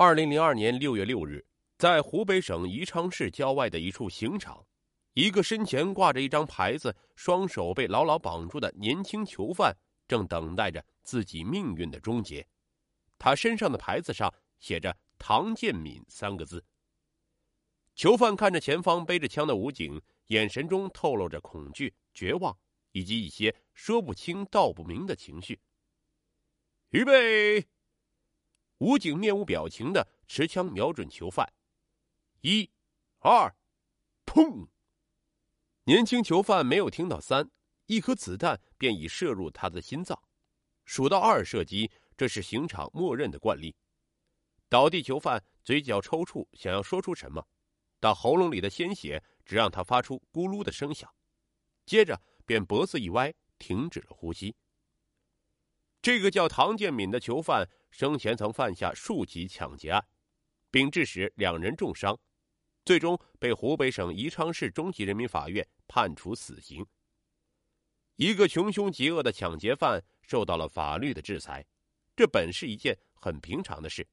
二零零二年六月六日，在湖北省宜昌市郊外的一处刑场，一个身前挂着一张牌子、双手被牢牢绑住的年轻囚犯，正等待着自己命运的终结。他身上的牌子上写着“唐建敏”三个字。囚犯看着前方背着枪的武警，眼神中透露着恐惧、绝望，以及一些说不清道不明的情绪。预备。武警面无表情的持枪瞄准囚犯，一、二，砰！年轻囚犯没有听到三，一颗子弹便已射入他的心脏。数到二射击，这是刑场默认的惯例。倒地囚犯嘴角抽搐，想要说出什么，但喉咙里的鲜血只让他发出咕噜的声响，接着便脖子一歪，停止了呼吸。这个叫唐建敏的囚犯生前曾犯下数起抢劫案，并致使两人重伤，最终被湖北省宜昌市中级人民法院判处死刑。一个穷凶极恶的抢劫犯受到了法律的制裁，这本是一件很平常的事。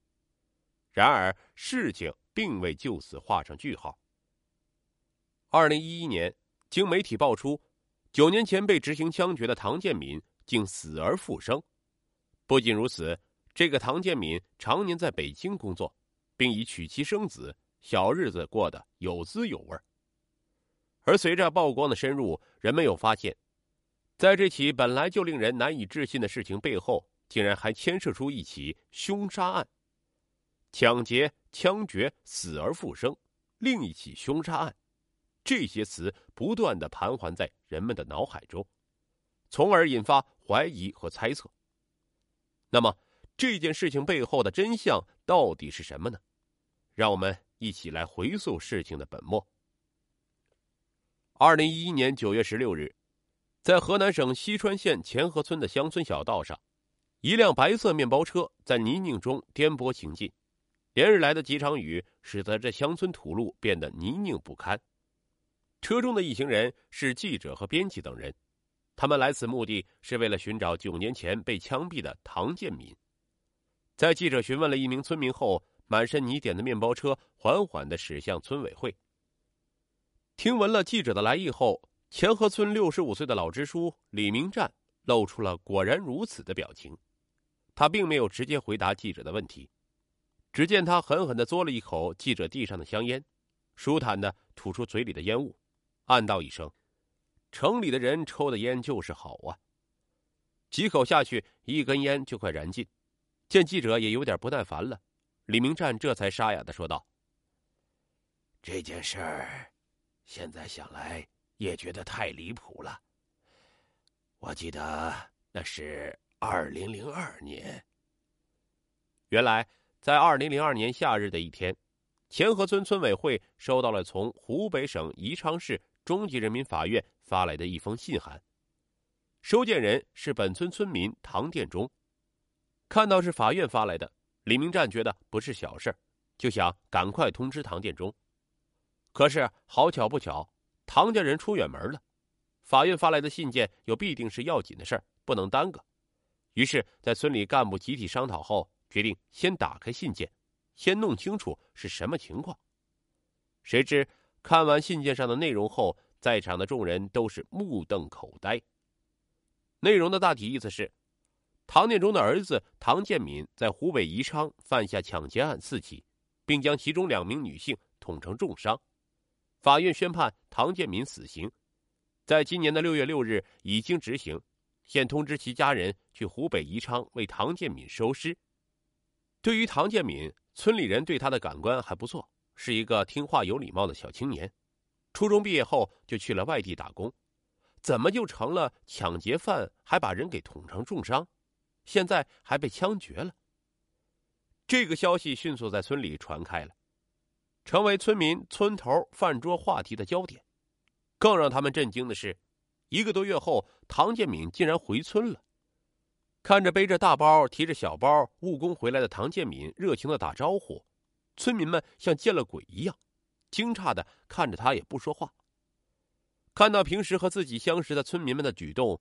然而，事情并未就此画上句号。二零一一年，经媒体爆出，九年前被执行枪决的唐建敏竟死而复生。不仅如此，这个唐建敏常年在北京工作，并已娶妻生子，小日子过得有滋有味。而随着曝光的深入，人们又发现，在这起本来就令人难以置信的事情背后，竟然还牵涉出一起凶杀案。抢劫、枪决、死而复生，另一起凶杀案，这些词不断的盘桓在人们的脑海中，从而引发怀疑和猜测。那么，这件事情背后的真相到底是什么呢？让我们一起来回溯事情的本末。二零一一年九月十六日，在河南省西川县钱河村的乡村小道上，一辆白色面包车在泥泞中颠簸行进。连日来的几场雨使得这乡村土路变得泥泞不堪。车中的一行人是记者和编辑等人。他们来此目的是为了寻找九年前被枪毙的唐建敏。在记者询问了一名村民后，满身泥点的面包车缓缓的驶向村委会。听闻了记者的来意后，钱河村六十五岁的老支书李明战露出了“果然如此”的表情。他并没有直接回答记者的问题，只见他狠狠的嘬了一口记者递上的香烟，舒坦的吐出嘴里的烟雾，暗道一声。城里的人抽的烟就是好啊！几口下去，一根烟就快燃尽。见记者也有点不耐烦了，李明战这才沙哑的说道：“这件事儿，现在想来也觉得太离谱了。我记得那是二零零二年。原来，在二零零二年夏日的一天，钱河村村委会收到了从湖北省宜昌市。”中级人民法院发来的一封信函，收件人是本村村民唐殿忠。看到是法院发来的，李明战觉得不是小事就想赶快通知唐殿忠。可是好巧不巧，唐家人出远门了，法院发来的信件又必定是要紧的事不能耽搁。于是，在村里干部集体商讨后，决定先打开信件，先弄清楚是什么情况。谁知。看完信件上的内容后，在场的众人都是目瞪口呆。内容的大体意思是：唐念中的儿子唐建敏在湖北宜昌犯下抢劫案四起，并将其中两名女性捅成重伤。法院宣判唐建敏死刑，在今年的六月六日已经执行，现通知其家人去湖北宜昌为唐建敏收尸。对于唐建敏，村里人对他的感官还不错。是一个听话有礼貌的小青年，初中毕业后就去了外地打工，怎么就成了抢劫犯，还把人给捅成重伤，现在还被枪决了？这个消息迅速在村里传开了，成为村民村头饭桌话题的焦点。更让他们震惊的是，一个多月后，唐建敏竟然回村了。看着背着大包、提着小包务工回来的唐建敏，热情的打招呼。村民们像见了鬼一样，惊诧的看着他，也不说话。看到平时和自己相识的村民们的举动，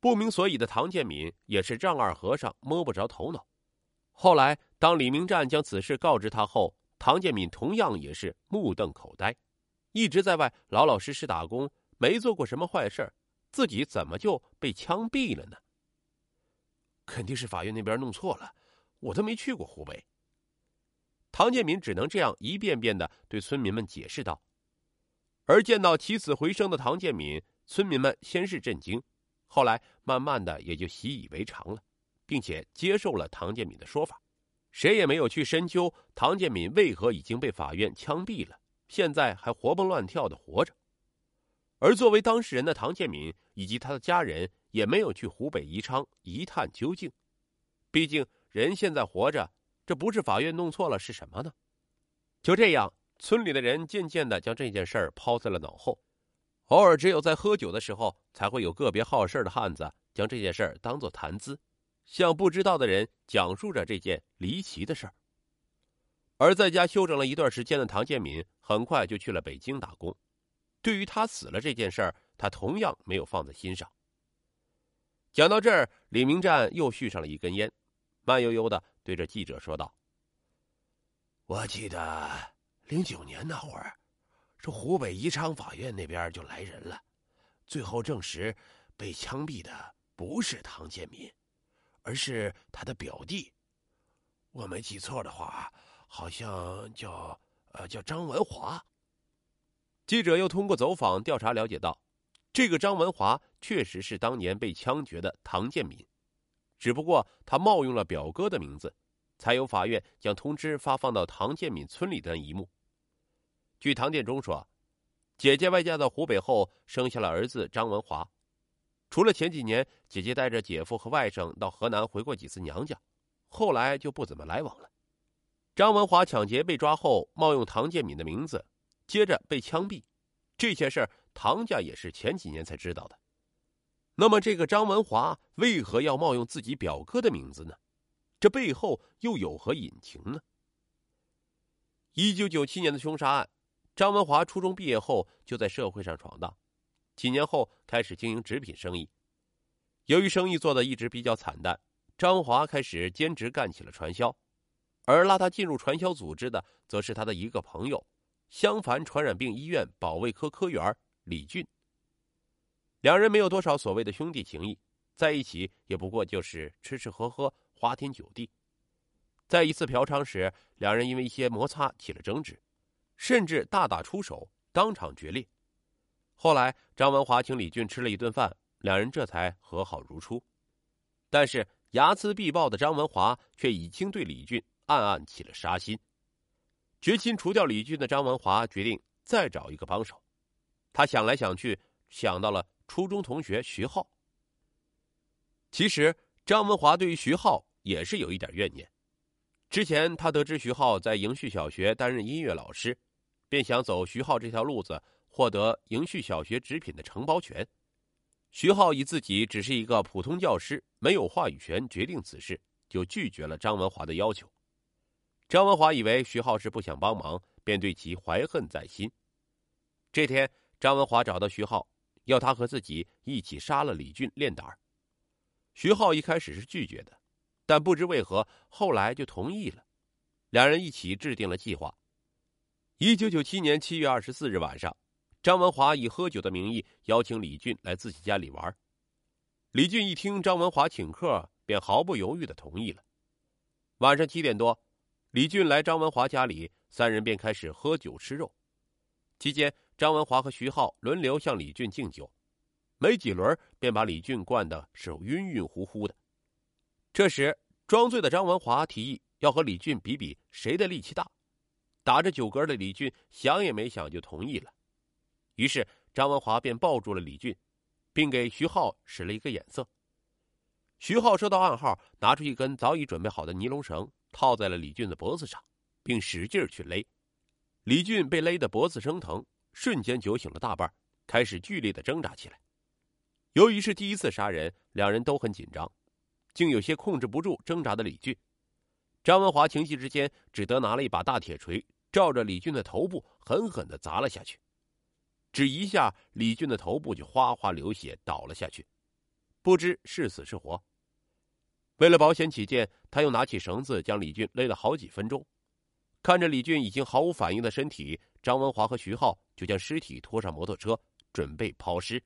不明所以的唐建敏也是丈二和尚摸不着头脑。后来当李明战将此事告知他后，唐建敏同样也是目瞪口呆，一直在外老老实实打工，没做过什么坏事自己怎么就被枪毙了呢？肯定是法院那边弄错了，我都没去过湖北。唐建敏只能这样一遍遍的对村民们解释道。而见到起死回生的唐建敏，村民们先是震惊，后来慢慢的也就习以为常了，并且接受了唐建敏的说法，谁也没有去深究唐建敏为何已经被法院枪毙了，现在还活蹦乱跳的活着。而作为当事人的唐建敏以及他的家人也没有去湖北宜昌一探究竟，毕竟人现在活着。这不是法院弄错了是什么呢？就这样，村里的人渐渐的将这件事儿抛在了脑后。偶尔，只有在喝酒的时候，才会有个别好事的汉子将这件事儿当做谈资，向不知道的人讲述着这件离奇的事儿。而在家休整了一段时间的唐建敏，很快就去了北京打工。对于他死了这件事儿，他同样没有放在心上。讲到这儿，李明战又续上了一根烟，慢悠悠的。对着记者说道：“我记得零九年那会儿，这湖北宜昌法院那边就来人了，最后证实被枪毙的不是唐建民，而是他的表弟。我没记错的话，好像叫呃叫张文华。”记者又通过走访调查了解到，这个张文华确实是当年被枪决的唐建民。只不过他冒用了表哥的名字，才有法院将通知发放到唐建敏村里的一幕。据唐建忠说，姐姐外嫁到湖北后生下了儿子张文华。除了前几年姐姐带着姐夫和外甥到河南回过几次娘家，后来就不怎么来往了。张文华抢劫被抓后冒用唐建敏的名字，接着被枪毙，这些事儿唐家也是前几年才知道的。那么，这个张文华为何要冒用自己表哥的名字呢？这背后又有何隐情呢？一九九七年的凶杀案，张文华初中毕业后就在社会上闯荡，几年后开始经营纸品生意。由于生意做的一直比较惨淡，张华开始兼职干起了传销，而拉他进入传销组织的，则是他的一个朋友——襄樊传染病医院保卫科科员李俊。两人没有多少所谓的兄弟情谊，在一起也不过就是吃吃喝喝、花天酒地。在一次嫖娼时，两人因为一些摩擦起了争执，甚至大打出手，当场决裂。后来，张文华请李俊吃了一顿饭，两人这才和好如初。但是，睚眦必报的张文华却已经对李俊暗暗起了杀心。决心除掉李俊的张文华决定再找一个帮手。他想来想去，想到了。初中同学徐浩。其实张文华对于徐浩也是有一点怨念。之前他得知徐浩在迎旭小学担任音乐老师，便想走徐浩这条路子，获得营旭小学纸品的承包权。徐浩以自己只是一个普通教师，没有话语权决定此事，就拒绝了张文华的要求。张文华以为徐浩是不想帮忙，便对其怀恨在心。这天，张文华找到徐浩。要他和自己一起杀了李俊练胆儿，徐浩一开始是拒绝的，但不知为何后来就同意了。两人一起制定了计划。一九九七年七月二十四日晚上，张文华以喝酒的名义邀请李俊来自己家里玩。李俊一听张文华请客，便毫不犹豫的同意了。晚上七点多，李俊来张文华家里，三人便开始喝酒吃肉。期间，张文华和徐浩轮流向李俊敬酒，没几轮便把李俊灌的是晕晕乎乎的。这时，装醉的张文华提议要和李俊比比谁的力气大。打着酒嗝的李俊想也没想就同意了。于是，张文华便抱住了李俊，并给徐浩使了一个眼色。徐浩收到暗号，拿出一根早已准备好的尼龙绳，套在了李俊的脖子上，并使劲去勒。李俊被勒得脖子生疼。瞬间酒醒了大半，开始剧烈的挣扎起来。由于是第一次杀人，两人都很紧张，竟有些控制不住挣扎的李俊。张文华情急之间，只得拿了一把大铁锤，照着李俊的头部狠狠的砸了下去。只一下，李俊的头部就哗哗流血，倒了下去，不知是死是活。为了保险起见，他又拿起绳子将李俊勒了好几分钟。看着李俊已经毫无反应的身体，张文华和徐浩就将尸体拖上摩托车，准备抛尸。